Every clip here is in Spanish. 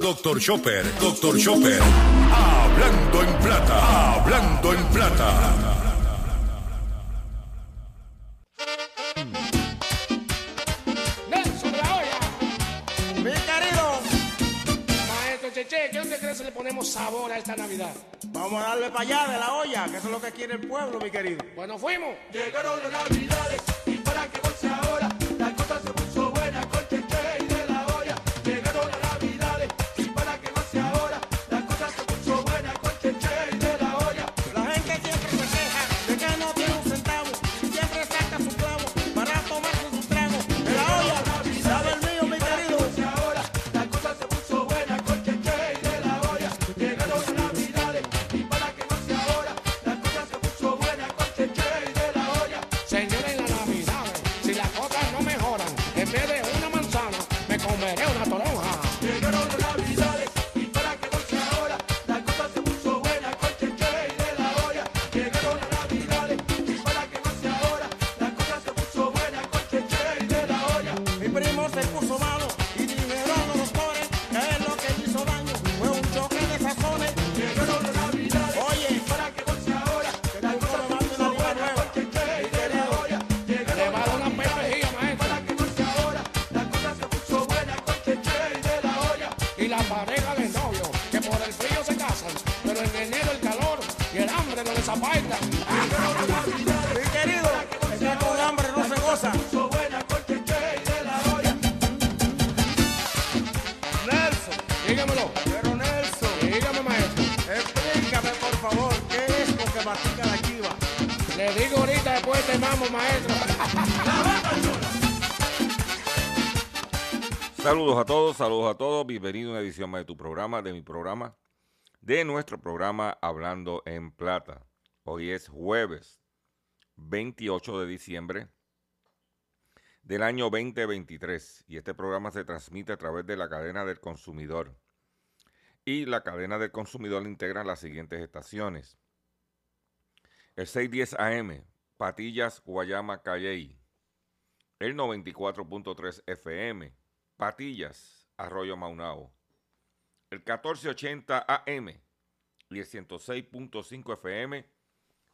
Doctor Chopper, Doctor Chopper. Hablando en plata, hablando en plata. Nelson la olla. Mi querido, Maestro Cheche, ¿qué usted cree si le ponemos sabor a esta Navidad? vamos a darle para allá de la olla, que eso es lo que quiere el pueblo, mi querido. Bueno, fuimos. Llegaron las navidades mi querido, es que con hambre no se goza. Nelson, Dígamelo, pero Nelson, dígame, maestro. explícame por favor, ¿qué es lo que mastica la chiva? Le digo ahorita después te mamo, maestro. Saludos a todos, saludos a todos. Bienvenido a una edición más de tu programa, de mi programa, de nuestro programa Hablando en Plata. Hoy es jueves 28 de diciembre del año 2023 y este programa se transmite a través de la cadena del consumidor. Y la cadena del consumidor integra las siguientes estaciones. El 610 AM, Patillas, Guayama, Calley. El 94.3 FM, Patillas, Arroyo Maunao. El 1480 AM y el 106.5 FM,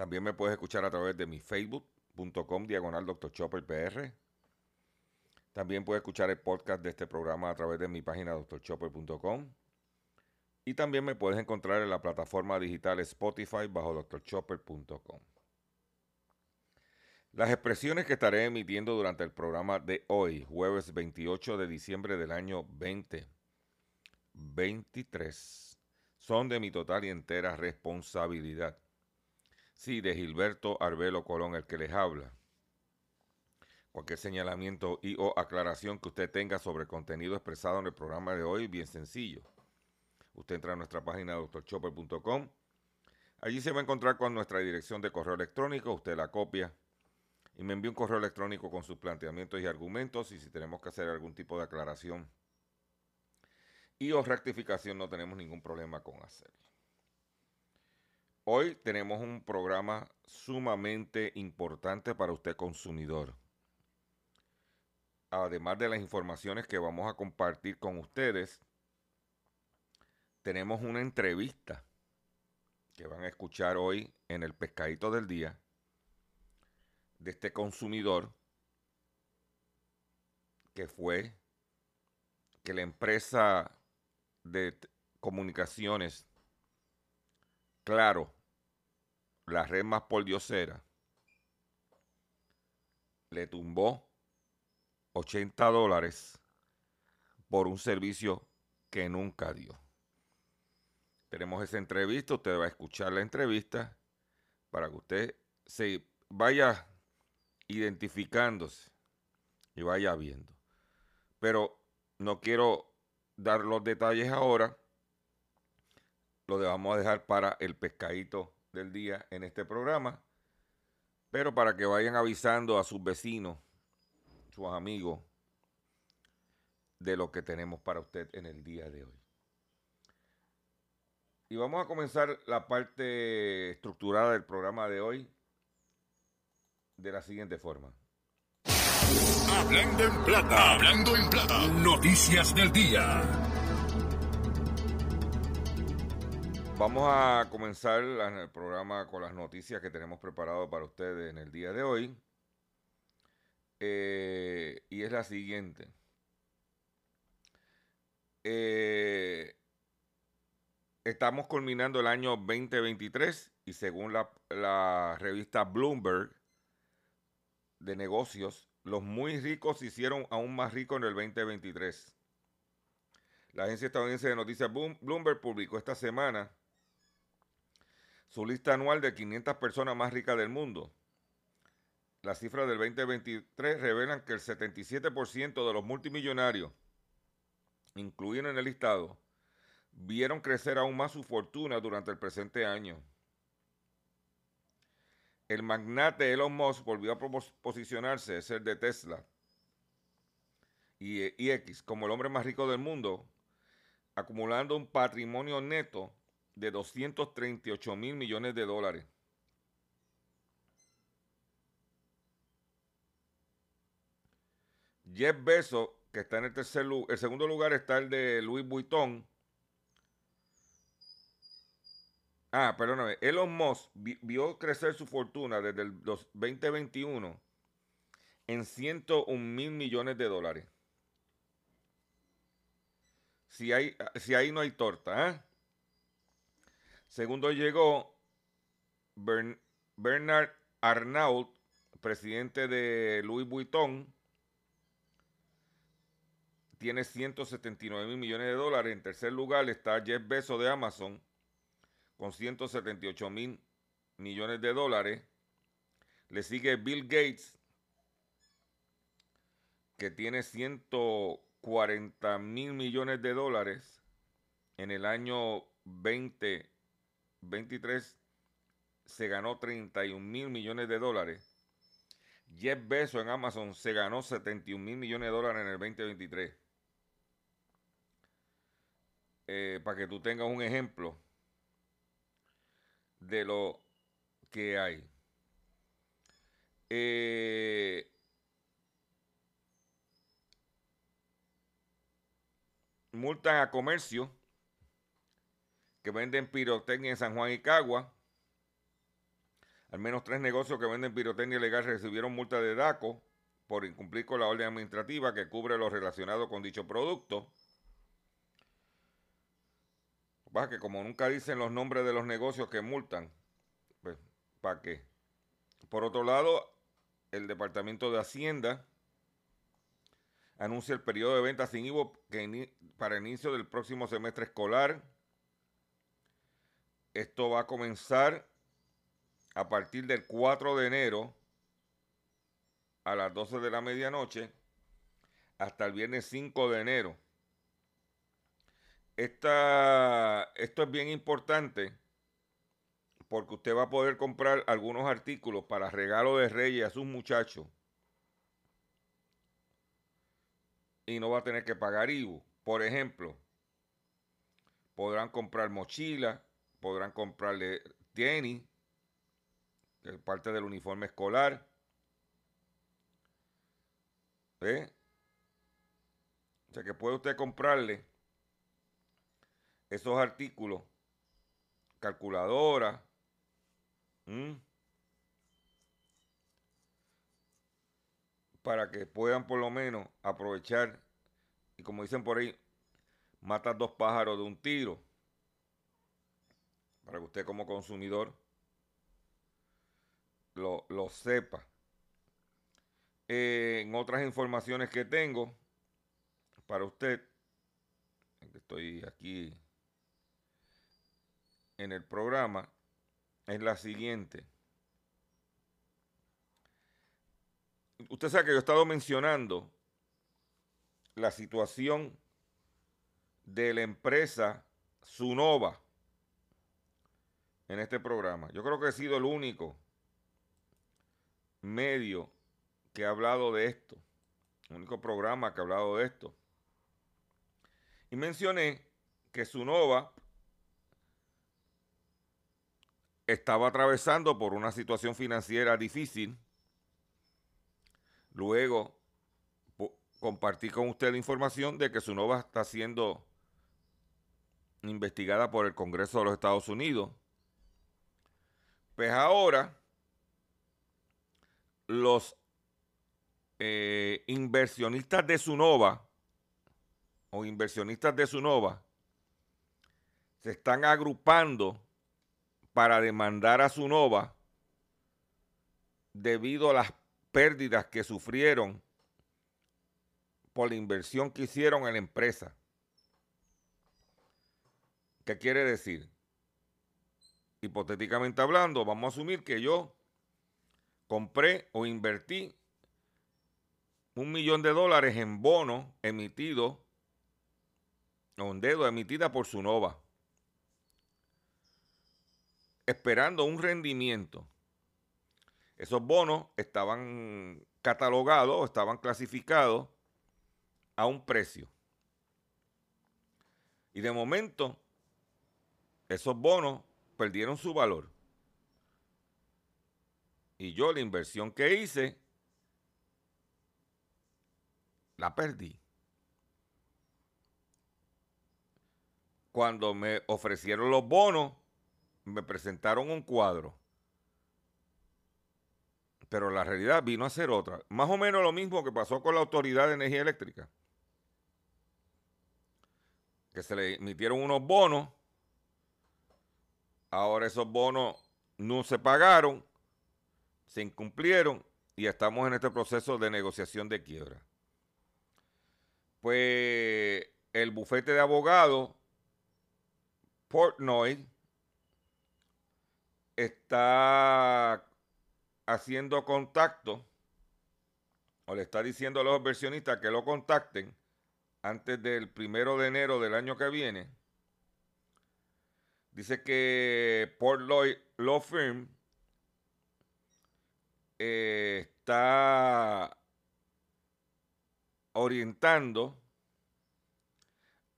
También me puedes escuchar a través de mi facebook.com diagonal Dr. Chopper PR. También puedes escuchar el podcast de este programa a través de mi página drchopper.com. Y también me puedes encontrar en la plataforma digital Spotify bajo drchopper.com. Las expresiones que estaré emitiendo durante el programa de hoy, jueves 28 de diciembre del año 2023, son de mi total y entera responsabilidad. Sí, de Gilberto Arbelo Colón, el que les habla. Cualquier señalamiento y o aclaración que usted tenga sobre el contenido expresado en el programa de hoy, bien sencillo. Usted entra a nuestra página doctorchopper.com. Allí se va a encontrar con nuestra dirección de correo electrónico. Usted la copia y me envía un correo electrónico con sus planteamientos y argumentos y si tenemos que hacer algún tipo de aclaración y o rectificación no tenemos ningún problema con hacerlo. Hoy tenemos un programa sumamente importante para usted consumidor. Además de las informaciones que vamos a compartir con ustedes, tenemos una entrevista que van a escuchar hoy en el pescadito del día de este consumidor que fue que la empresa de comunicaciones Claro, la red más por diosera, le tumbó 80 dólares por un servicio que nunca dio. Tenemos esa entrevista, usted va a escuchar la entrevista para que usted se vaya identificándose y vaya viendo. Pero no quiero dar los detalles ahora, lo vamos a dejar para el pescadito del día en este programa, pero para que vayan avisando a sus vecinos, sus amigos, de lo que tenemos para usted en el día de hoy. Y vamos a comenzar la parte estructurada del programa de hoy de la siguiente forma. Hablando en plata, hablando en plata, noticias del día. Vamos a comenzar el programa con las noticias que tenemos preparado para ustedes en el día de hoy. Eh, y es la siguiente. Eh, estamos culminando el año 2023 y según la, la revista Bloomberg de negocios, los muy ricos se hicieron aún más ricos en el 2023. La agencia estadounidense de noticias Bloom- Bloomberg publicó esta semana su lista anual de 500 personas más ricas del mundo. Las cifras del 2023 revelan que el 77% de los multimillonarios incluidos en el listado vieron crecer aún más su fortuna durante el presente año. El magnate Elon Musk volvió a posicionarse, es el de Tesla y, y X, como el hombre más rico del mundo, acumulando un patrimonio neto de 238 mil millones de dólares. Jeff Bezos, que está en el tercer lugar, el segundo lugar está el de Louis Vuitton. Ah, perdóname, Elon Musk vi- vio crecer su fortuna desde el dos- 2021 en 101 mil millones de dólares. Si, hay, si ahí no hay torta, ¿eh? Segundo llegó Bern- Bernard Arnault, presidente de Louis Vuitton. Tiene 179 mil millones de dólares. En tercer lugar está Jeff Bezos de Amazon con 178 mil millones de dólares. Le sigue Bill Gates, que tiene 140 mil millones de dólares. En el año 2023 se ganó 31 mil millones de dólares. Jeff Bezos en Amazon se ganó 71 mil millones de dólares en el 2023. Eh, para que tú tengas un ejemplo de lo que hay. Eh, multan a comercio que venden pirotecnia en San Juan y Cagua. Al menos tres negocios que venden pirotecnia ilegal recibieron multa de DACO por incumplir con la orden administrativa que cubre lo relacionado con dicho producto. Va que como nunca dicen los nombres de los negocios que multan, pues, ¿para qué? Por otro lado, el Departamento de Hacienda anuncia el periodo de venta sin IVA que para inicio del próximo semestre escolar. Esto va a comenzar a partir del 4 de enero a las 12 de la medianoche hasta el viernes 5 de enero. Esta, esto es bien importante porque usted va a poder comprar algunos artículos para regalo de reyes a sus muchachos y no va a tener que pagar IVU. Por ejemplo, podrán comprar mochila, podrán comprarle tenis, que es parte del uniforme escolar. ¿Ve? O sea que puede usted comprarle esos artículos, calculadora, para que puedan por lo menos aprovechar y como dicen por ahí, matar dos pájaros de un tiro. Para que usted como consumidor lo, lo sepa. Eh, en otras informaciones que tengo para usted, estoy aquí en el programa, es la siguiente. Usted sabe que yo he estado mencionando la situación de la empresa Sunova en este programa. Yo creo que he sido el único medio que ha hablado de esto, el único programa que ha hablado de esto. Y mencioné que Sunova estaba atravesando por una situación financiera difícil. Luego compartí con usted la información de que Sunova está siendo investigada por el Congreso de los Estados Unidos. Pues ahora los eh, inversionistas de Sunova o inversionistas de Sunova se están agrupando para demandar a Sunova debido a las pérdidas que sufrieron por la inversión que hicieron en la empresa. ¿Qué quiere decir? Hipotéticamente hablando, vamos a asumir que yo compré o invertí un millón de dólares en bonos emitidos o en dedo emitida por Sunova, esperando un rendimiento. Esos bonos estaban catalogados, estaban clasificados a un precio. Y de momento, esos bonos perdieron su valor. Y yo la inversión que hice, la perdí. Cuando me ofrecieron los bonos, me presentaron un cuadro. Pero la realidad vino a ser otra. Más o menos lo mismo que pasó con la Autoridad de Energía Eléctrica. Que se le emitieron unos bonos. Ahora esos bonos no se pagaron se incumplieron y estamos en este proceso de negociación de quiebra. Pues el bufete de abogados Portnoy está haciendo contacto o le está diciendo a los inversionistas que lo contacten antes del primero de enero del año que viene. Dice que Portnoy Law Firm está orientando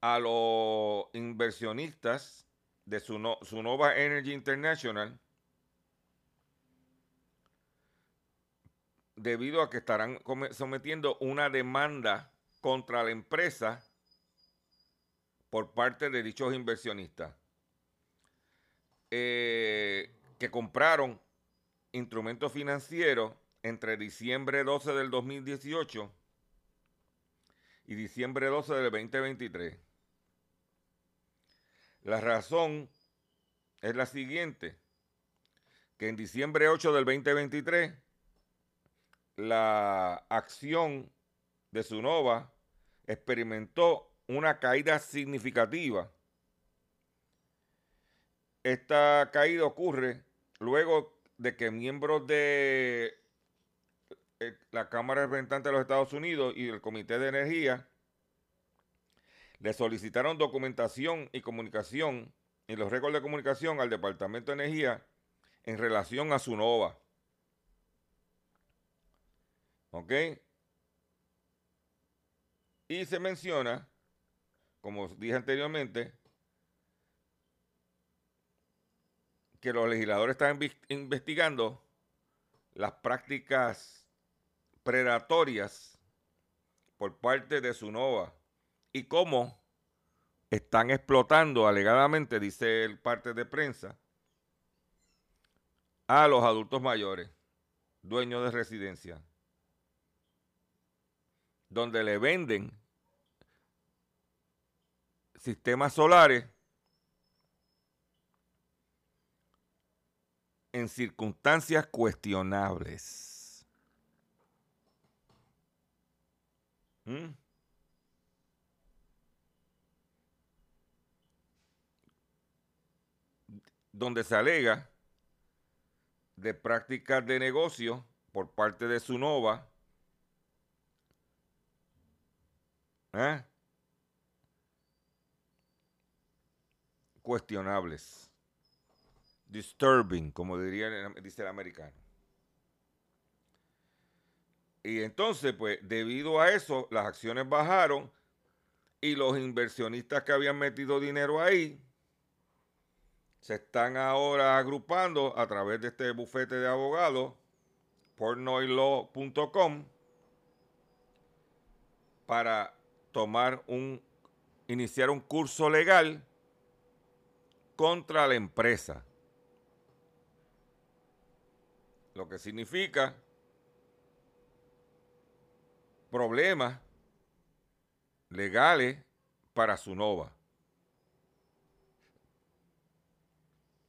a los inversionistas de Sunova Energy International debido a que estarán sometiendo una demanda contra la empresa por parte de dichos inversionistas eh, que compraron instrumentos financieros entre diciembre 12 del 2018 y diciembre 12 del 2023. La razón es la siguiente, que en diciembre 8 del 2023 la acción de Sunova experimentó una caída significativa. Esta caída ocurre luego de que miembros de eh, la Cámara de Representantes de los Estados Unidos y el Comité de Energía le solicitaron documentación y comunicación y los récords de comunicación al Departamento de Energía en relación a su NOVA. ¿Ok? Y se menciona, como dije anteriormente, que los legisladores están investigando las prácticas predatorias por parte de Sunova y cómo están explotando alegadamente, dice el parte de prensa, a los adultos mayores, dueños de residencia, donde le venden sistemas solares en circunstancias cuestionables. ¿Mm? Donde se alega de prácticas de negocio por parte de Sunova. ¿eh? Cuestionables. Disturbing, como diría dice el americano. Y entonces, pues, debido a eso, las acciones bajaron y los inversionistas que habían metido dinero ahí se están ahora agrupando a través de este bufete de abogados, pornoylaw.com, para tomar un, iniciar un curso legal contra la empresa. Lo que significa problemas legales para su nova.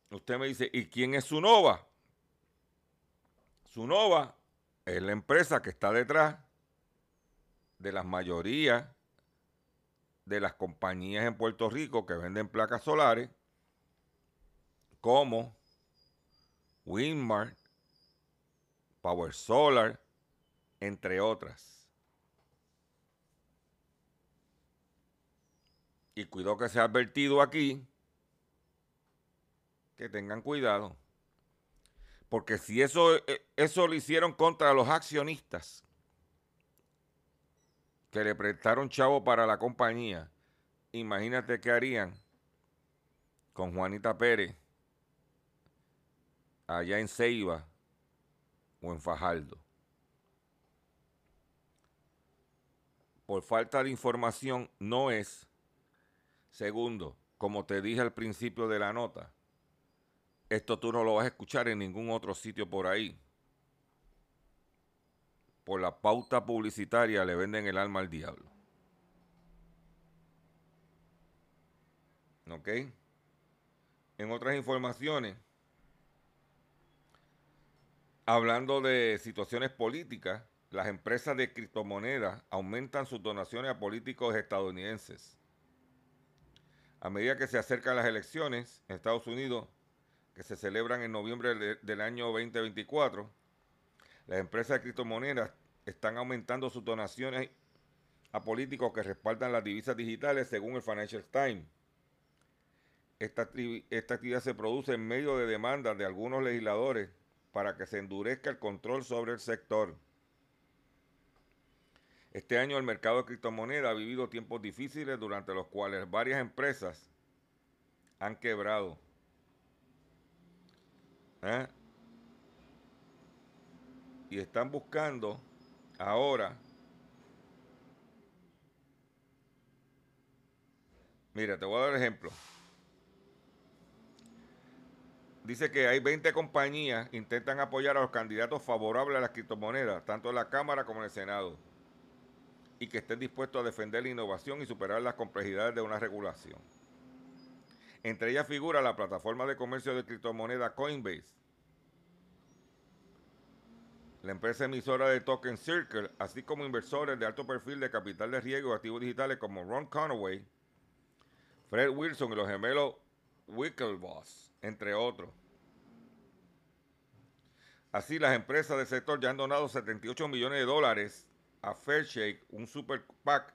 Usted me dice, ¿y quién es Sunova? Sunova es la empresa que está detrás de la mayoría de las compañías en Puerto Rico que venden placas solares, como Winmar, Power Solar, entre otras. Y cuidado que se ha advertido aquí que tengan cuidado. Porque si eso, eh, eso lo hicieron contra los accionistas que le prestaron chavo para la compañía, imagínate qué harían con Juanita Pérez allá en Ceiba o en Fajardo. Por falta de información no es. Segundo, como te dije al principio de la nota, esto tú no lo vas a escuchar en ningún otro sitio por ahí. Por la pauta publicitaria le venden el alma al diablo. ¿Ok? En otras informaciones, hablando de situaciones políticas, las empresas de criptomonedas aumentan sus donaciones a políticos estadounidenses. A medida que se acercan las elecciones en Estados Unidos, que se celebran en noviembre de- del año 2024, las empresas de criptomonedas están aumentando sus donaciones a políticos que respaldan las divisas digitales según el Financial Times. Esta, esta actividad se produce en medio de demandas de algunos legisladores para que se endurezca el control sobre el sector. Este año el mercado de criptomonedas ha vivido tiempos difíciles durante los cuales varias empresas han quebrado. ¿Eh? Y están buscando ahora. Mira, te voy a dar ejemplo. Dice que hay 20 compañías que intentan apoyar a los candidatos favorables a las criptomonedas, tanto en la Cámara como en el Senado, y que estén dispuestos a defender la innovación y superar las complejidades de una regulación. Entre ellas figura la plataforma de comercio de criptomonedas Coinbase, la empresa emisora de Token Circle, así como inversores de alto perfil de capital de riesgo y activos digitales como Ron Conaway, Fred Wilson y los gemelos Winklevoss, entre otros. Así, las empresas del sector ya han donado 78 millones de dólares a Fairshake, un super PAC.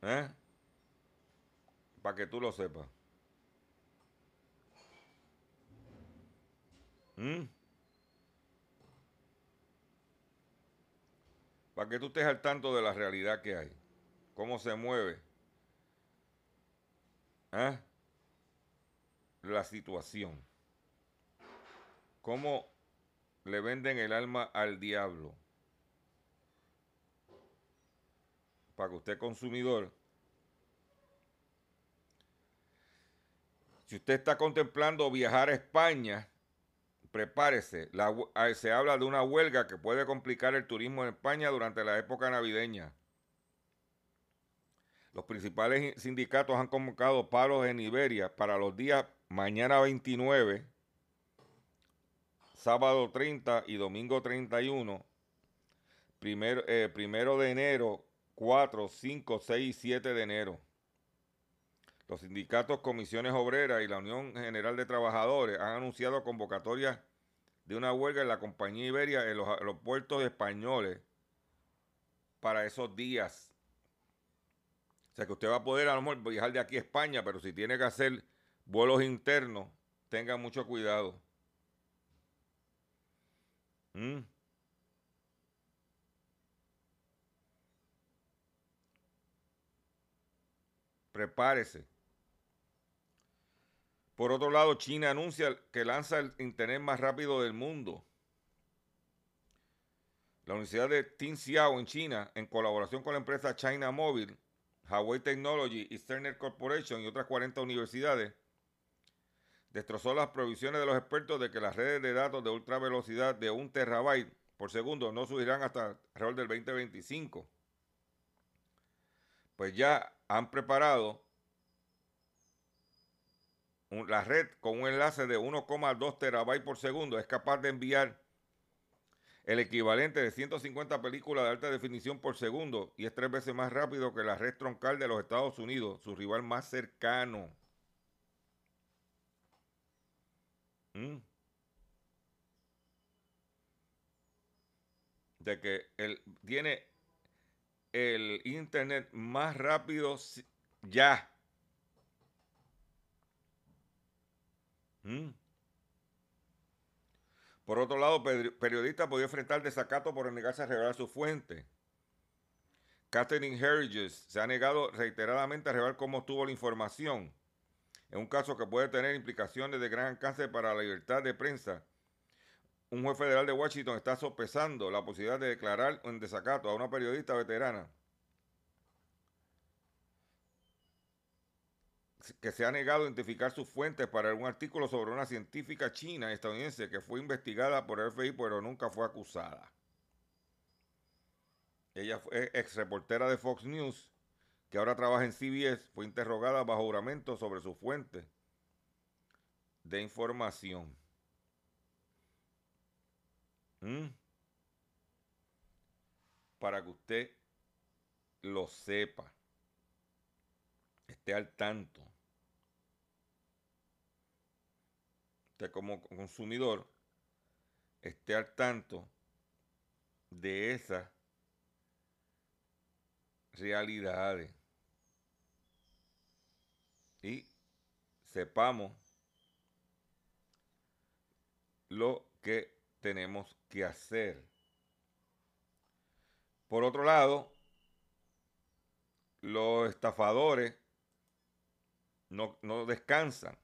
¿Eh? Para que tú lo sepas. ¿Mm? Para que tú estés al tanto de la realidad que hay. Cómo se mueve. ¿eh? La situación. Cómo le venden el alma al diablo. Para que usted consumidor Si usted está contemplando viajar a España, prepárese. Ah, se habla de una huelga que puede complicar el turismo en España durante la época navideña. Los principales sindicatos han convocado paros en Iberia para los días mañana 29 sábado 30 y domingo 31. Primero, eh, primero de enero, 4, 5, 6 y 7 de enero. Los sindicatos Comisiones Obreras y la Unión General de Trabajadores han anunciado convocatorias de una huelga en la compañía Iberia en los aeropuertos españoles para esos días. O sea que usted va a poder a lo mejor viajar de aquí a España, pero si tiene que hacer vuelos internos, tenga mucho cuidado. Mm. Prepárese. Por otro lado, China anuncia que lanza el Internet más rápido del mundo. La Universidad de Tinxiao en China, en colaboración con la empresa China Mobile, Huawei Technology y Corporation y otras 40 universidades, destrozó las provisiones de los expertos de que las redes de datos de ultra velocidad de un terabyte por segundo no subirán hasta alrededor del 2025. Pues ya han preparado la red con un enlace de 1,2 terabytes por segundo es capaz de enviar el equivalente de 150 películas de alta definición por segundo y es tres veces más rápido que la red troncal de los Estados Unidos, su rival más cercano. Mm. De que él tiene el internet más rápido ya Mm. Por otro lado, periodista podía enfrentar desacato por negarse a revelar su fuente. Catherine Herridges se ha negado reiteradamente a revelar cómo obtuvo la información. En un caso que puede tener implicaciones de gran alcance para la libertad de prensa, un juez federal de Washington está sopesando la posibilidad de declarar en desacato a una periodista veterana que se ha negado a identificar sus fuentes para un artículo sobre una científica china estadounidense que fue investigada por el FBI pero nunca fue acusada. Ella fue ex reportera de Fox News, que ahora trabaja en CBS, fue interrogada bajo juramento sobre su fuente de información. ¿Mm? Para que usted lo sepa, esté al tanto. usted como consumidor esté al tanto de esas realidades y sepamos lo que tenemos que hacer. Por otro lado, los estafadores no, no descansan.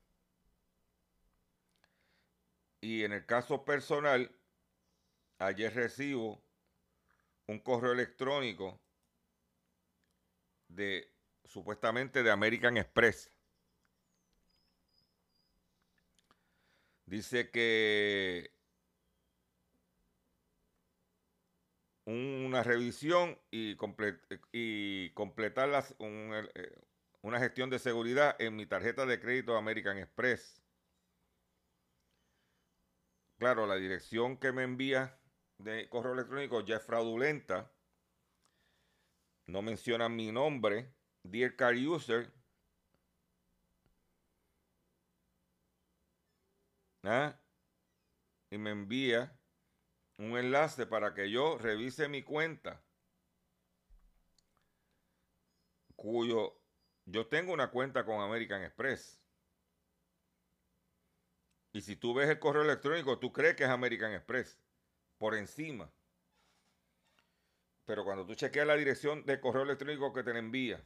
Y en el caso personal, ayer recibo un correo electrónico de supuestamente de American Express. Dice que una revisión y, completar las, eh, una gestión de seguridad en mi tarjeta de crédito American Express. Claro, la dirección que me envía de correo electrónico ya es fraudulenta. No menciona mi nombre. Dear Car User. ¿Ah? Y me envía un enlace para que yo revise mi cuenta. Cuyo yo tengo una cuenta con American Express. Y si tú ves el correo electrónico, tú crees que es American Express, por encima. Pero cuando tú chequeas la dirección de correo electrónico que te envía,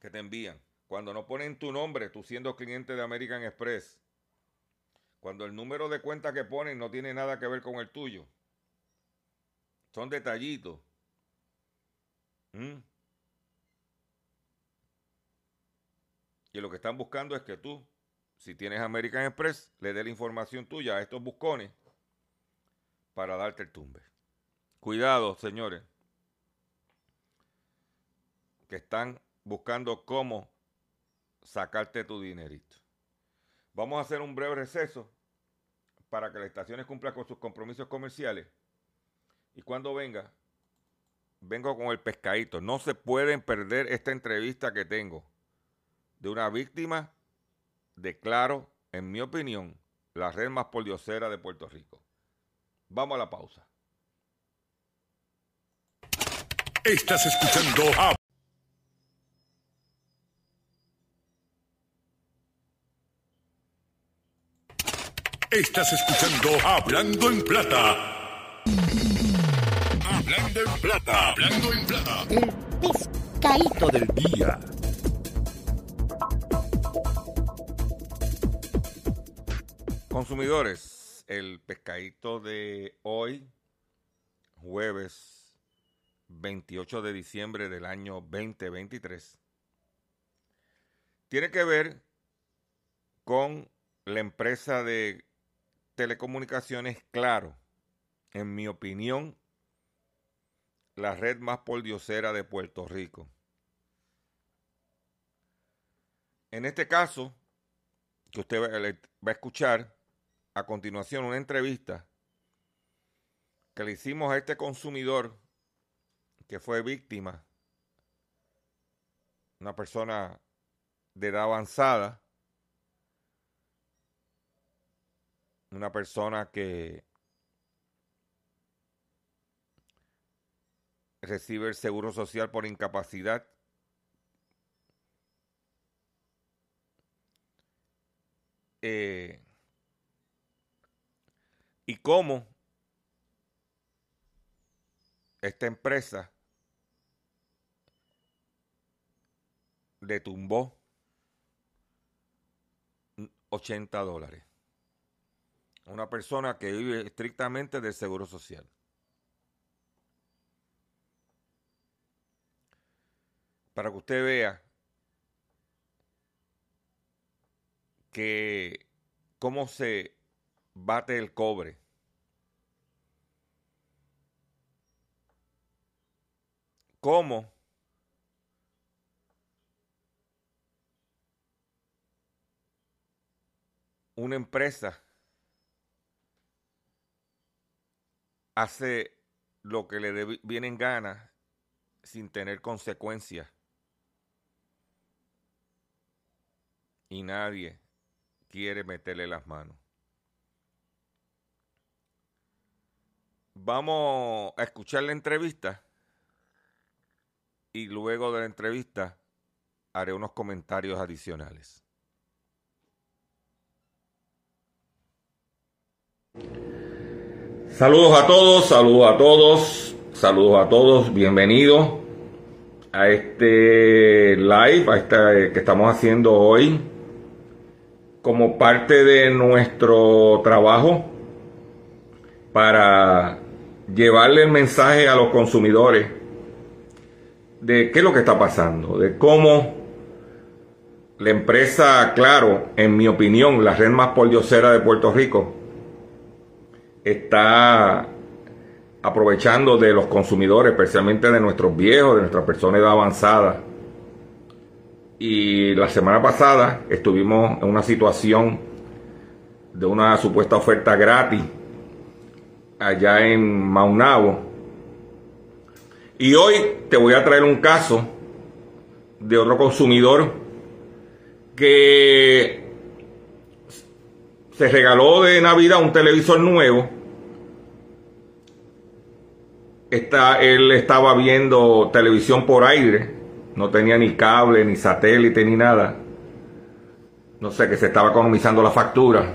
que te envían, cuando no ponen tu nombre, tú siendo cliente de American Express, cuando el número de cuenta que ponen no tiene nada que ver con el tuyo, son detallitos. ¿Mm? Y lo que están buscando es que tú si tienes American Express, le dé la información tuya a estos buscones para darte el tumbe. Cuidado, señores, que están buscando cómo sacarte tu dinerito. Vamos a hacer un breve receso para que las estaciones cumplan con sus compromisos comerciales. Y cuando venga, vengo con el pescadito. No se pueden perder esta entrevista que tengo de una víctima de Claro, en mi opinión, la red más poliosera de Puerto Rico. Vamos a la pausa. Estás escuchando Estás escuchando Hablando en Plata. Hablando en Plata. Hablando en Plata. El pescadito del día. Consumidores, el pescadito de hoy, jueves 28 de diciembre del año 2023, tiene que ver con la empresa de telecomunicaciones Claro. En mi opinión, la red más poldiosera de Puerto Rico. En este caso, que usted va a escuchar a continuación una entrevista que le hicimos a este consumidor que fue víctima, una persona de edad avanzada, una persona que recibe el seguro social por incapacidad eh, y cómo esta empresa le tumbó 80 dólares una persona que vive estrictamente del seguro social. Para que usted vea que cómo se bate el cobre. Cómo una empresa hace lo que le viene en gana sin tener consecuencias. Y nadie quiere meterle las manos. Vamos a escuchar la entrevista y luego de la entrevista haré unos comentarios adicionales. Saludos a todos, saludos a todos, saludos a todos, bienvenidos a este live, a este que estamos haciendo hoy como parte de nuestro trabajo para llevarle el mensaje a los consumidores de qué es lo que está pasando, de cómo la empresa, claro, en mi opinión, la red más poldiosera de Puerto Rico, está aprovechando de los consumidores, especialmente de nuestros viejos, de nuestras personas de edad avanzada. Y la semana pasada estuvimos en una situación de una supuesta oferta gratis allá en Maunabo. Y hoy te voy a traer un caso de otro consumidor que se regaló de Navidad un televisor nuevo. Está, él estaba viendo televisión por aire, no tenía ni cable, ni satélite, ni nada. No sé, que se estaba economizando la factura.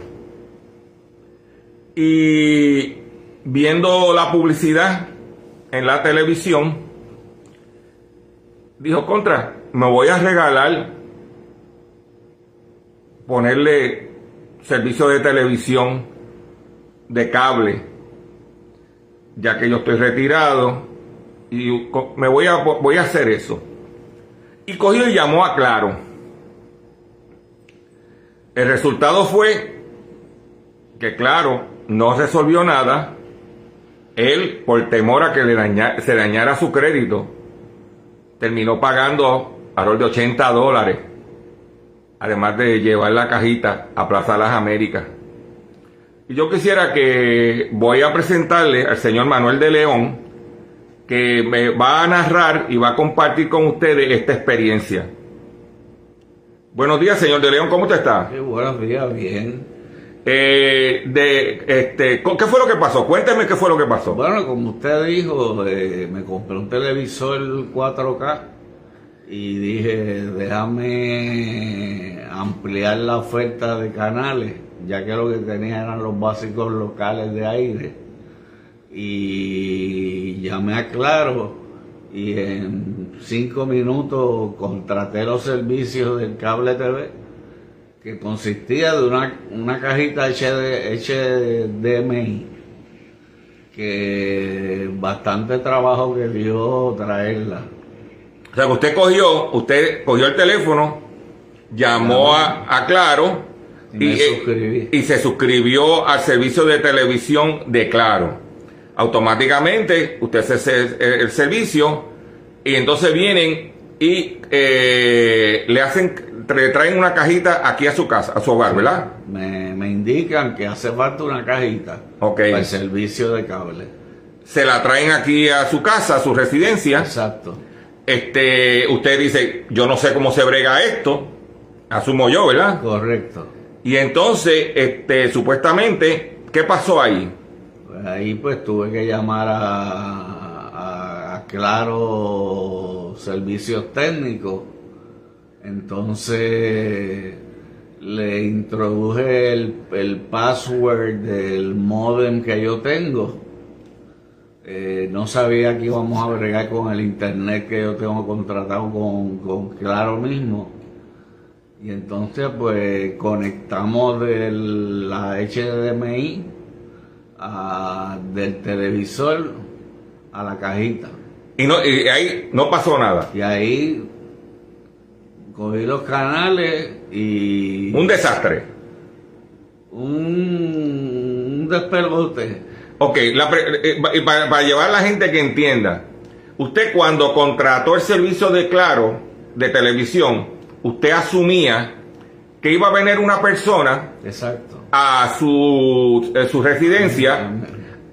Y viendo la publicidad en la televisión, dijo, contra, me voy a regalar ponerle servicio de televisión de cable, ya que yo estoy retirado y me voy a, voy a hacer eso. Y cogió y llamó a Claro. El resultado fue que Claro no resolvió nada. Él, por temor a que le se dañara su crédito, terminó pagando alrededor de 80 dólares además de llevar la cajita a Plaza Las Américas. Yo quisiera que voy a presentarle al señor Manuel de León, que me va a narrar y va a compartir con ustedes esta experiencia. Buenos días, señor de León, ¿cómo usted está? Sí, buenos días, bien. Eh, de, este, ¿Qué fue lo que pasó? Cuénteme qué fue lo que pasó. Bueno, como usted dijo, eh, me compré un televisor 4K y dije, déjame ampliar la oferta de canales, ya que lo que tenía eran los básicos locales de aire. Y llamé a Claro y en cinco minutos contraté los servicios del cable TV que consistía de una, una cajita HD, HDMI que bastante trabajo que dio traerla. O sea, que usted cogió, usted cogió el teléfono, llamó a, a Claro me eh, suscribí. y se suscribió al servicio de televisión de Claro. Automáticamente usted hace el, servicio y entonces vienen y eh, le hacen, le traen una cajita aquí a su casa, a su hogar, ¿verdad? Me, me indican que hace falta una cajita Ok. para el servicio de cable. Se la traen aquí a su casa, a su residencia. Exacto. Este, usted dice, yo no sé cómo se brega esto, asumo yo, ¿verdad? Correcto. Y entonces, este, supuestamente, ¿qué pasó ahí? Pues ahí pues tuve que llamar a, a- Claro Servicios Técnicos. Entonces le introduje el, password del modem que yo tengo. Eh, no sabía que íbamos a bregar con el internet que yo tengo contratado con, con Claro mismo. Y entonces pues conectamos de la HDMI a- del televisor a la cajita. Y, no, y ahí no pasó nada. Y ahí cogí los canales y Un desastre. un, un despelote. Ok, la pre- eh, y para, para llevar a la gente que entienda, usted cuando contrató el servicio de Claro de televisión, usted asumía que iba a venir una persona Exacto. a su, eh, su residencia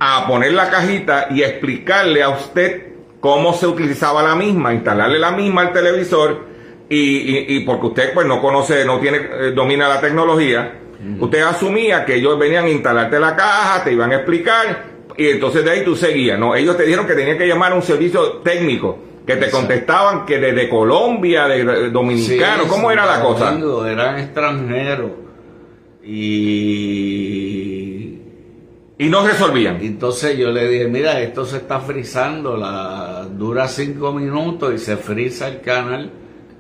a poner la cajita y explicarle a usted cómo se utilizaba la misma, instalarle la misma al televisor y, y- y porque usted pues no conoce, no tiene, eh, domina la tecnología, usted asumía que ellos venían a instalarte la caja, te iban a explicar y entonces de ahí tú seguías, ¿no? Ellos te dijeron que tenían que llamar a un servicio técnico, que te contestaban que desde Colombia, de, de Dominicano, Sí, ¿cómo era la cosa? Eran extranjeros. Y Y no resolvían. entonces yo le dije, mira, esto se está frizando, la, dura cinco minutos y se frisa el canal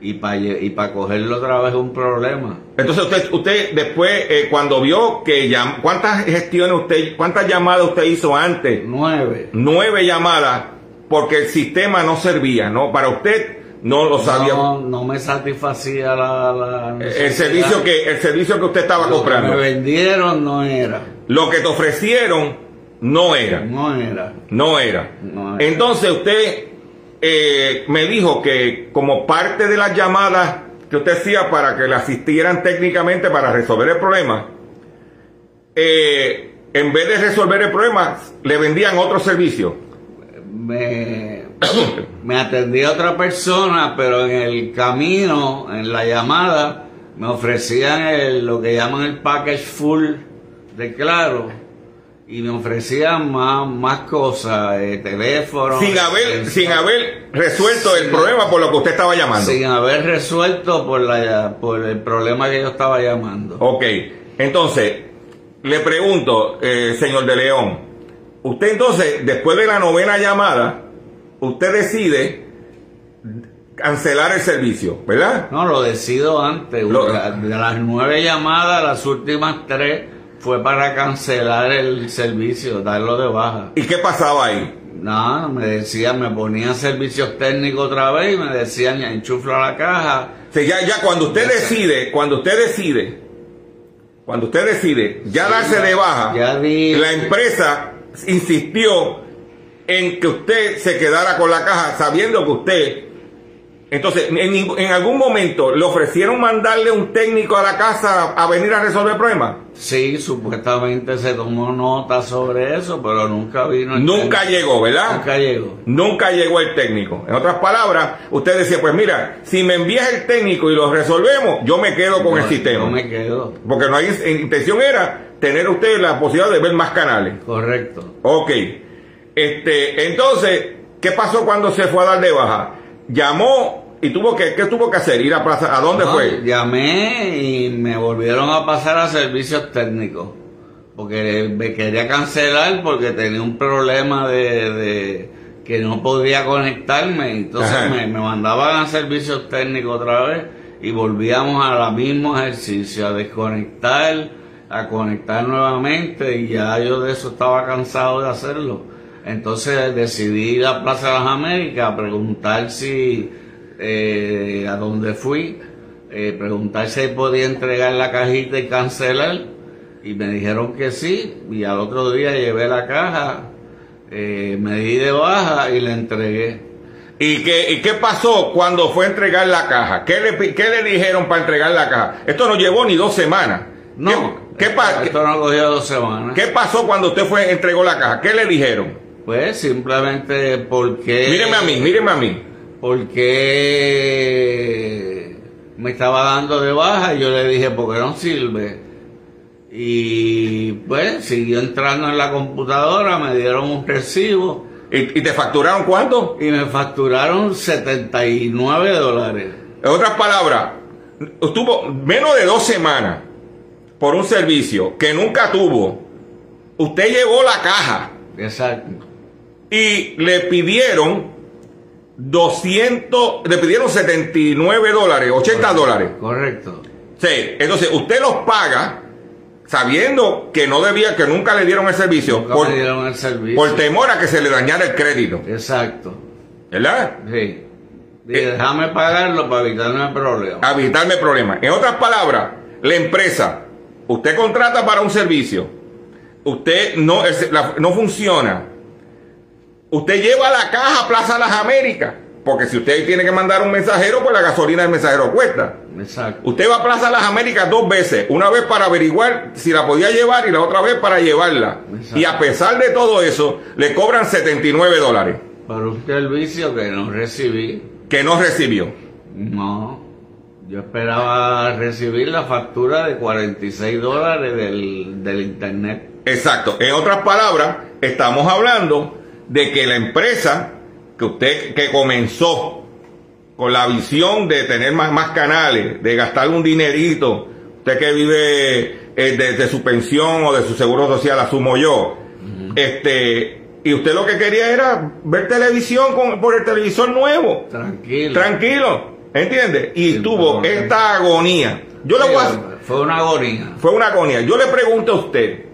y para y pa cogerlo otra vez es un problema. Entonces usted, usted después, eh, cuando vio que llam- ¿cuántas gestiones usted, cuántas llamadas usted hizo antes? Nueve. Nueve llamadas, porque el sistema no servía, ¿no? Para usted no lo sabía. No, no me satisfacía la, la el servicio que, el servicio que usted estaba Lo que comprando. me vendieron no era. Lo que te ofrecieron no era. No era. No era. No era. Entonces usted eh, me dijo que como parte de las llamadas que usted hacía para que le asistieran técnicamente para resolver el problema, eh, en vez de resolver el problema, le vendían otro servicio. Me, me atendía otra persona, pero en el camino, en la llamada, me ofrecían el- lo que llaman el package full de Claro y me ofrecían más, más cosas, eh, teléfono. sin haber, eh, sin haber resuelto el problema por lo que usted estaba llamando. sin haber resuelto por, la, por el problema que yo estaba llamando. Ok, entonces, le pregunto, eh, señor de León, usted entonces, después de la novena llamada, usted decide cancelar el servicio, ¿verdad? No, lo decido antes. Lo- La- de las nueve llamadas, las últimas tres fue para cancelar el servicio, darlo de baja. ¿Y qué pasaba ahí? No, me decían, me ponían servicios técnicos otra vez y me decían, ya enchufla la caja. O sea, ya, ya cuando usted decide, cuando usted decide, cuando usted decide ya Sí, darse ya- de baja, ya la empresa insistió en que usted se quedara con la caja sabiendo que usted Entonces, en, algún momento le ofrecieron mandarle un técnico a la casa a venir a resolver el problema. Sí, supuestamente se tomó nota sobre eso, pero nunca vino. el Nunca técnico. llegó, ¿verdad? Nunca llegó. Nunca llegó el técnico. En otras palabras, usted decía, pues mira, si me envías el técnico y lo resolvemos, yo me quedo con el sistema. No me quedo. Porque no hay intención era tener usted la posibilidad de ver más canales. Correcto. Ok. Este, entonces, ¿qué pasó cuando se fue a dar de baja? Llamó y tuvo que, ¿qué tuvo que hacer? Ir a plaza, ¿a dónde No, fue? Llamé y me volvieron a pasar a servicios técnicos. Porque me quería cancelar porque tenía un problema de, de que no podía conectarme. Entonces me, me mandaban a servicios técnicos otra vez y volvíamos a la mismo ejercicio, a desconectar, a conectar nuevamente y ya yo de eso estaba cansado de hacerlo. Entonces decidí ir a Plaza de las Américas a preguntar si eh, a dónde fui, eh, preguntar si podía entregar la cajita y cancelar. Y me dijeron que sí, y al otro día llevé la caja, eh, me di de baja y la entregué. ¿Y qué, ¿Y qué pasó cuando fue a entregar la caja? ¿Qué le, qué le dijeron para entregar la caja? Esto no llevó ni dos semanas. No, ¿Qué, qué esto no cogió dos semanas. qué pasó cuando usted fue entregó la caja? ¿Qué le dijeron? Pues simplemente porque... Míreme a mí, míreme a mí. porque me estaba dando de baja y yo le dije, ¿por qué no sirve? Y pues siguió entrando en la computadora, me dieron un recibo ¿Y, y te facturaron cuánto? y me facturaron 79 dólares. En otras palabras, estuvo menos de dos semanas por un servicio que nunca tuvo. Usted llevó la caja Exacto. Y le pidieron 200, le pidieron 79 dólares, 80 dólares. Correcto. Sí, entonces usted los paga sabiendo que no debía, que nunca le dieron el servicio Nunca por, me dieron el servicio. por temor a que se le dañara el crédito. Exacto. ¿Verdad? Sí. Eh. déjame pagarlo para evitarme el problema. a evitarme problemas. En otras palabras, la empresa, usted contrata para un servicio, usted no, no funciona, usted lleva la caja a Plaza Las Américas, porque si usted tiene que mandar un mensajero, pues la gasolina del mensajero cuesta. Exacto. Usted va a Plaza Las Américas dos veces, una vez para averiguar si la podía llevar y la otra vez para llevarla. Exacto. Y a pesar de todo eso, le cobran 79 dólares Por un servicio que no recibí. que no recibió. No, yo esperaba recibir la factura de 46 dólares del, del internet. Exacto. En otras palabras, estamos hablando de que la empresa que usted que comenzó con la visión de tener más, más canales, de gastar un dinerito, usted que vive eh, de, de su pensión o de su seguro social, asumo yo, este, y usted lo que quería era ver televisión con, por el televisor nuevo, Tranquilo. tranquilo, ¿entiende? Y Sí, tuvo esta agonía. Yo le voy a, Fue una agonía. fue una agonía. Yo le pregunto a usted,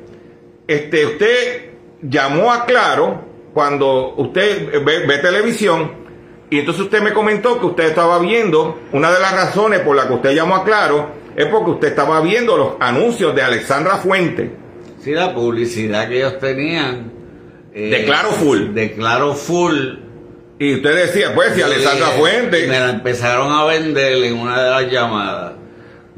este, usted llamó a Claro cuando usted ve, ve televisión y entonces usted me comentó que usted estaba viendo, una de las razones por la que usted llamó a Claro es porque usted estaba viendo los anuncios de Alexandra Fuente. Sí, la publicidad que ellos tenían. eh, De Claro Full. De Claro Full. Y usted decía, pues si Alexandra Fuente, Me la empezaron a vender en una de las llamadas.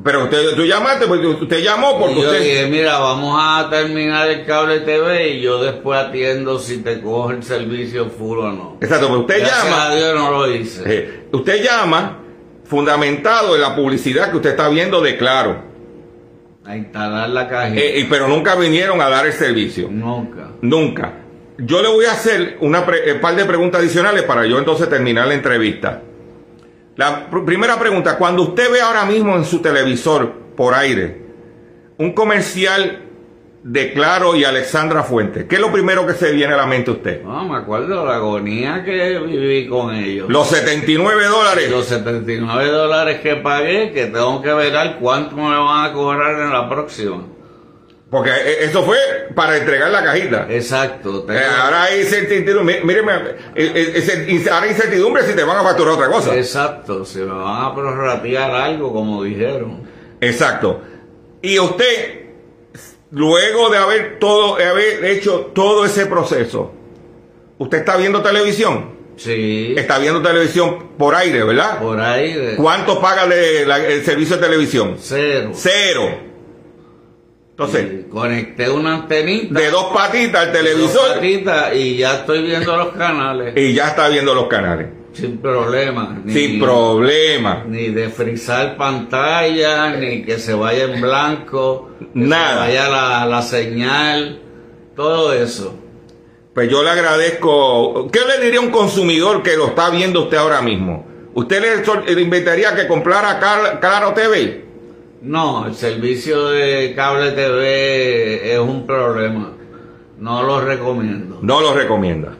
Pero usted tú llamaste porque usted llamó porque y yo usted dije, mira, vamos a terminar el cable TV y yo después atiendo si te cojo el servicio full o no. Exacto, pero usted Gracias llama a Dios no lo hice. Eh, usted llama fundamentado en la publicidad que usted está viendo de Claro, A instalar la cajita. Eh, pero nunca vinieron a dar el servicio, Nunca. nunca. Yo le voy a hacer una pre- eh, par de preguntas adicionales para yo entonces terminar la entrevista. La pr- primera pregunta, cuando usted ve ahora mismo en su televisor por aire un comercial de Claro y Alexandra Fuentes, ¿qué es lo primero que se viene a la mente a usted? No, me acuerdo la agonía que viví con ellos. Los 79 dólares. Los 79 dólares que pagué, que tengo que ver cuánto me van a cobrar en la próxima. Porque eh, eso fue para entregar la cajita. Exacto. Eh, ahora hay incertidumbre, mí- míreme, ese- ahora hay incertidumbre si te van a facturar otra cosa. Exacto, se me van a prorratear algo, como dijeron. Exacto. Y usted, luego de haber todo, de haber hecho todo ese proceso, ¿usted está viendo televisión? Sí, Está viendo televisión por aire, ¿verdad? por de ¿Cuánto paga el servicio de televisión? cero. Cero. Entonces, Y conecté una antenita. de dos patitas al dos televisor patitas, y ya estoy viendo los canales y ya está viendo los canales. sin problema. Ni, Sin problema. Ni de frizar pantalla, ni que se vaya en blanco, que Nada. se vaya la, la señal, todo eso. Pues yo le agradezco. ¿Qué le diría a un consumidor que lo está viendo usted ahora mismo? ¿Usted le, le invitaría a que comprara Claro TV? No, el servicio de cable TV es un problema. No lo recomiendo. No lo recomienda.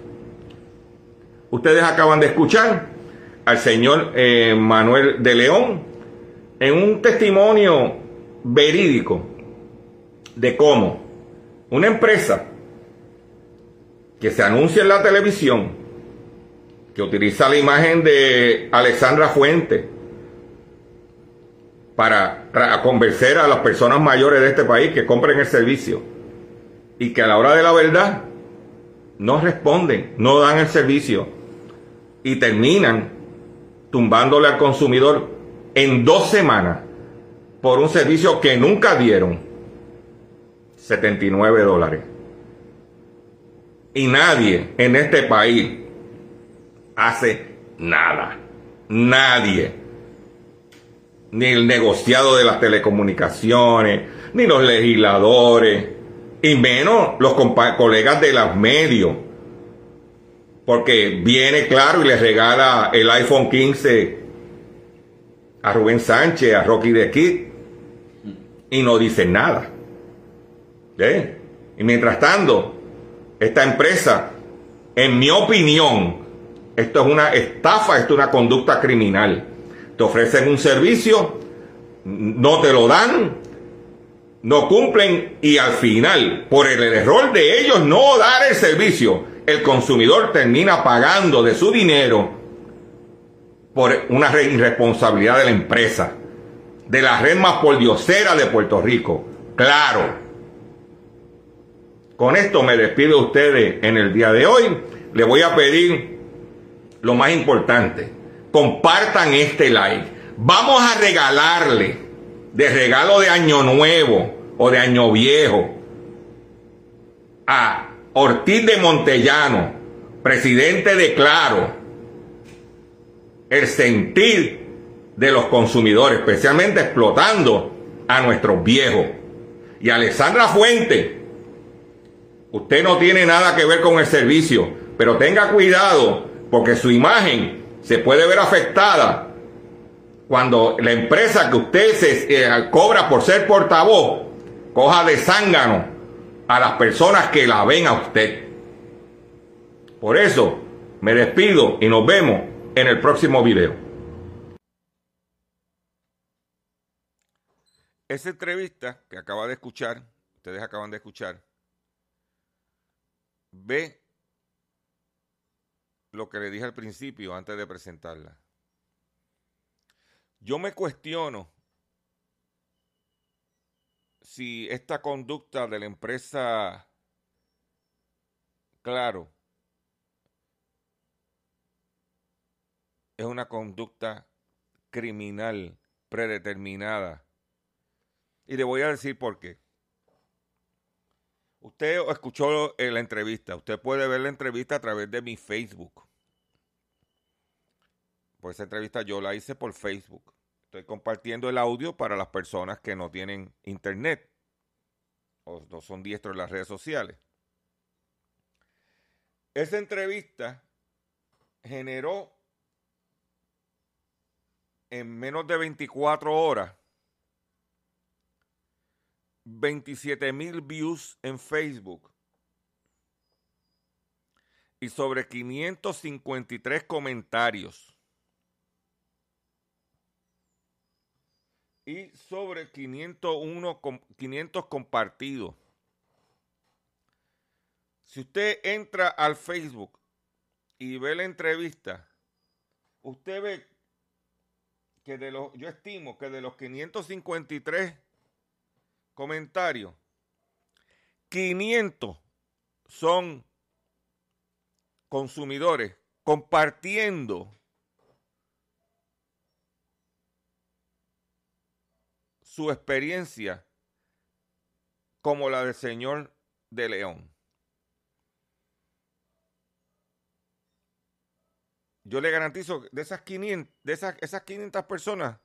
Ustedes acaban de escuchar al señor eh, Manuel de León en un testimonio verídico de cómo una empresa que se anuncia en la televisión, que utiliza la imagen de Alexandra Fuente para tra- convencer a las personas mayores de este país que compren el servicio y que a la hora de la verdad no responden, no dan el servicio y terminan tumbándole al consumidor en dos semanas por un servicio que nunca dieron 79 dólares. Y nadie en este país hace nada. Nadie. Ni el negociado de las telecomunicaciones, ni los legisladores, y menos los colegas de los medios. Porque viene claro y le regala el iPhone 15 a Rubén Sánchez, a Rocky de Kid, y no dice nada. ¿Eh? Y mientras tanto, esta empresa, en mi opinión, esto es una estafa, esto es una conducta criminal. Te ofrecen un servicio, no te lo dan, no cumplen y al final, por el error de ellos no dar el servicio, el consumidor termina pagando de su dinero por una re- irresponsabilidad de la empresa, de la red más pordiosera de Puerto Rico. Claro. Con esto me despido de ustedes en el día de hoy. Le voy a pedir lo más importante. Compartan este like. Vamos a regalarle de regalo de año nuevo o de año viejo a Ortiz de Montellano, presidente de Claro, el sentir de los consumidores, especialmente explotando a nuestros viejos. Y Alessandra Fuente, usted no tiene nada que ver con el servicio, pero tenga cuidado porque su imagen se puede ver afectada cuando la empresa que usted eh, cobra por ser portavoz coja de zángano a las personas que la ven a usted. Por eso me despido y nos vemos en el próximo video. Esa entrevista que acaba de escuchar, ustedes acaban de escuchar, ve lo que le dije al principio antes de presentarla. Yo me cuestiono si esta conducta de la empresa, claro, es una conducta criminal predeterminada. Y le voy a decir por qué. Usted escuchó la entrevista, usted puede ver la entrevista a través de mi Facebook. Pues esa entrevista yo la hice por Facebook. Estoy compartiendo el audio para las personas que no tienen internet o no son diestros en las redes sociales. Esa entrevista generó en menos de 24 horas 27 mil views en Facebook y sobre 553 comentarios. Y sobre 501 com- 500 compartidos. Si usted entra al Facebook y ve la entrevista, usted ve que de los, yo estimo que de los 553 comentarios, 500 son consumidores compartiendo su experiencia como la del señor de León. Yo le garantizo que de esas 500, de esas, esas 500 personas,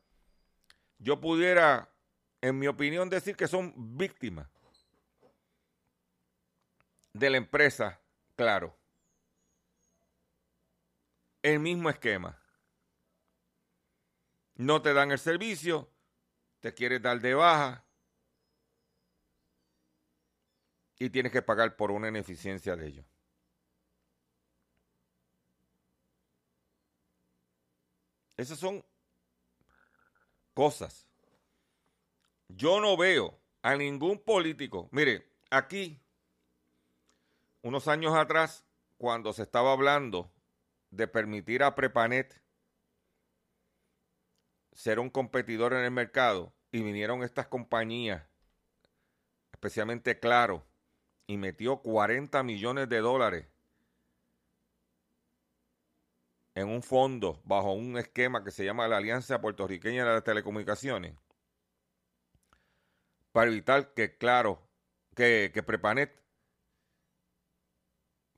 yo pudiera, en mi opinión, decir que son víctimas de la empresa, claro. El mismo esquema. No te dan el servicio, te quieres dar de baja y tienes que pagar por una ineficiencia de ellos. Esas son cosas. Yo no veo a ningún político. Mire, aquí, unos años atrás, cuando se estaba hablando de permitir a Prepanet ser un competidor en el mercado y vinieron estas compañías, especialmente Claro, y metió 40 millones de dólares en un fondo bajo un esquema que se llama la Alianza Puertorriqueña de las Telecomunicaciones para evitar que, claro, que, que Prepanet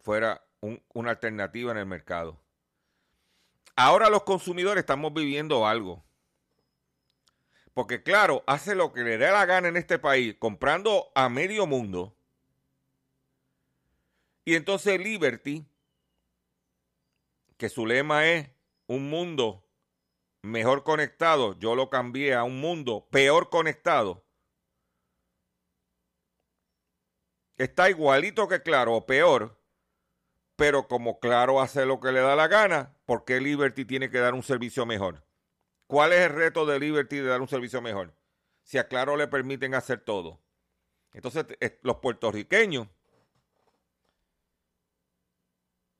fuera un- una alternativa en el mercado. Ahora los consumidores estamos viviendo algo. Porque claro, hace lo que le dé la gana en este país, comprando a medio mundo. Y entonces Liberty, que su lema es un mundo mejor conectado, yo lo cambié a un mundo peor conectado. Está igualito que claro, o peor, pero como claro hace lo que le da la gana, ¿por qué Liberty tiene que dar un servicio mejor? ¿Cuál es el reto de Liberty de dar un servicio mejor? Si a Claro le permiten hacer todo. Entonces, eh, los puertorriqueños,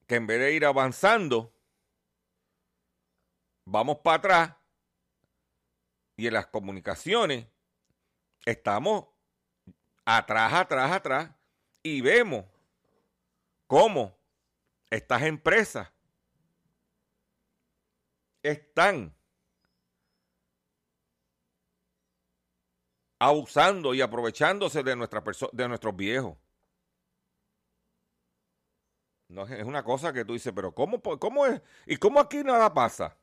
que en vez de ir avanzando, vamos para atrás y en las comunicaciones estamos atrás, atrás, atrás y vemos cómo estas empresas están abusando y aprovechándose de, nuestra de nuestros viejos. No, es- una cosa que tú dices, pero ¿cómo, ¿cómo es? ¿Y cómo aquí nada pasa?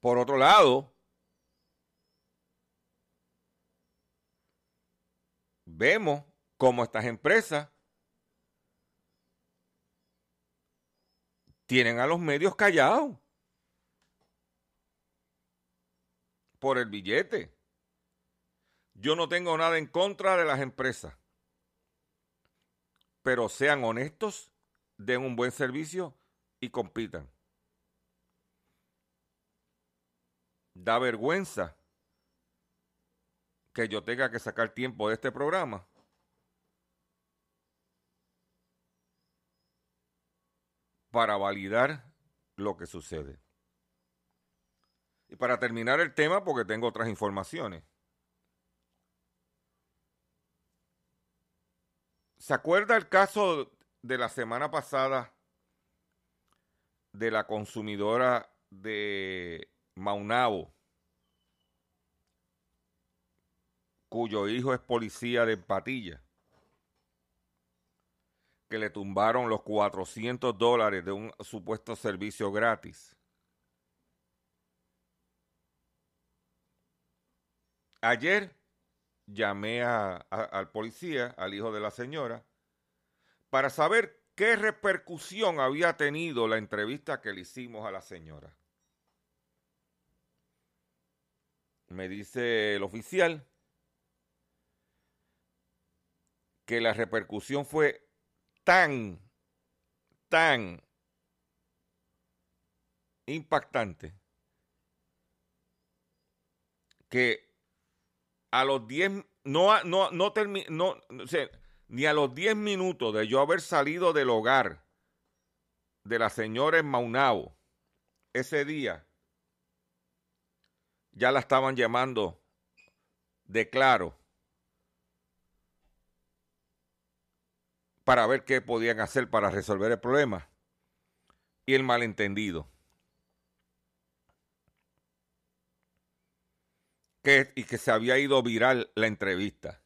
Por otro lado, vemos cómo estas empresas tienen a los medios callados por el billete. Yo no tengo nada en contra de las empresas, pero sean honestos, den un buen servicio y compitan. Da vergüenza que yo tenga que sacar tiempo de este programa para validar lo que sucede. Y para terminar el tema, porque tengo otras informaciones. ¿Se acuerda el caso de la semana pasada de la consumidora de Maunabo, cuyo hijo es policía de Patilla, que le tumbaron los 400 dólares de un supuesto servicio gratis? Ayer llamé a- al policía, al hijo de la señora, para saber qué repercusión había tenido la entrevista que le hicimos a la señora. Me dice el oficial que la repercusión fue tan, tan impactante que a los 10, no, no, no, termi- no, o sea, ni a los 10 minutos de yo haber salido del hogar de la señora en Maunao, ese día, ya la estaban llamando de claro para ver qué podían hacer para resolver el problema y el malentendido. Y que se había ido viral la entrevista.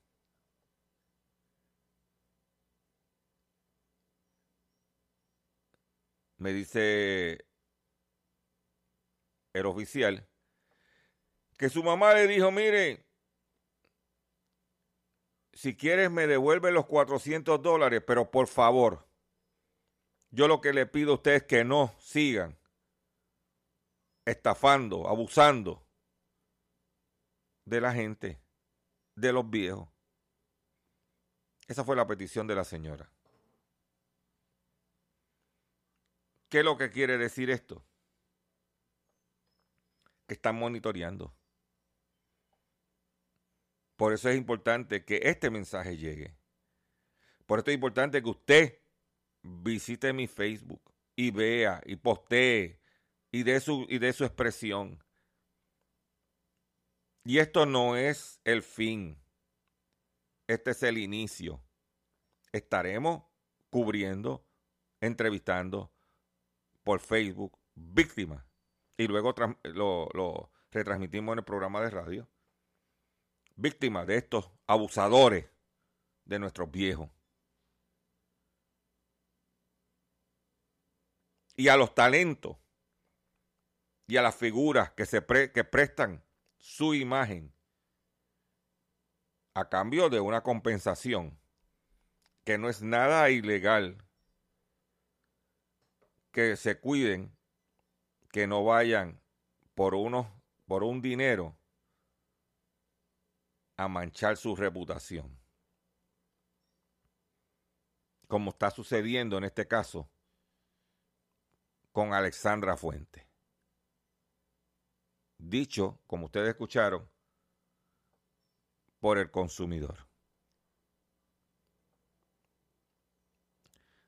Me dice el oficial que su mamá le dijo, mire, si quieres me devuelve los 400 dólares, pero por favor, yo lo que le pido a ustedes es que no sigan estafando, abusando de la gente, de los viejos. Esa fue la petición de la señora. ¿Qué es lo que quiere decir esto? Que están monitoreando. Por eso es importante que este mensaje llegue. Por esto es importante que usted visite mi Facebook y vea y postee y de su, y de su expresión. Y esto no es el fin. Este es el inicio. Estaremos cubriendo, entrevistando por Facebook víctimas. Y luego lo, retransmitimos en el programa de radio víctimas de estos abusadores de nuestros viejos. Y a los talentos y a las figuras que, se que prestan su imagen a cambio de una compensación que no es nada ilegal, que se cuiden, que no vayan por unos por un dinero a manchar su reputación. Como está sucediendo en este caso con Alexandra Fuente. Dicho, como ustedes escucharon, por el consumidor.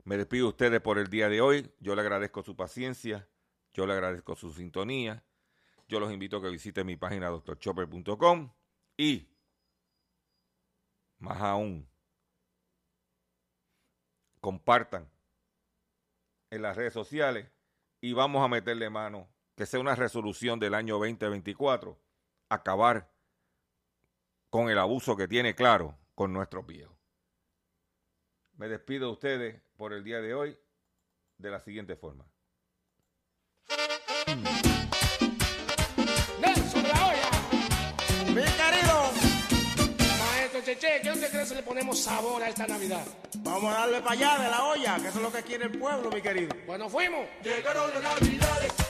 Me despido de ustedes por el día de hoy. Yo le agradezco su paciencia. Yo le agradezco su sintonía. Yo los invito a que visiten mi página doctorchopper.com y más aún, compartan en las redes sociales y vamos a meterle mano, que sea una resolución del año 2024, acabar con el abuso que tiene claro con nuestros viejos. Me despido de ustedes por el día de hoy de la siguiente forma. Cheche, ¿qué usted cree si le ponemos sabor a esta Navidad? Vamos a darle para allá de la olla, que eso es lo que quiere el pueblo, mi querido. Bueno, fuimos. Llegaron las navidades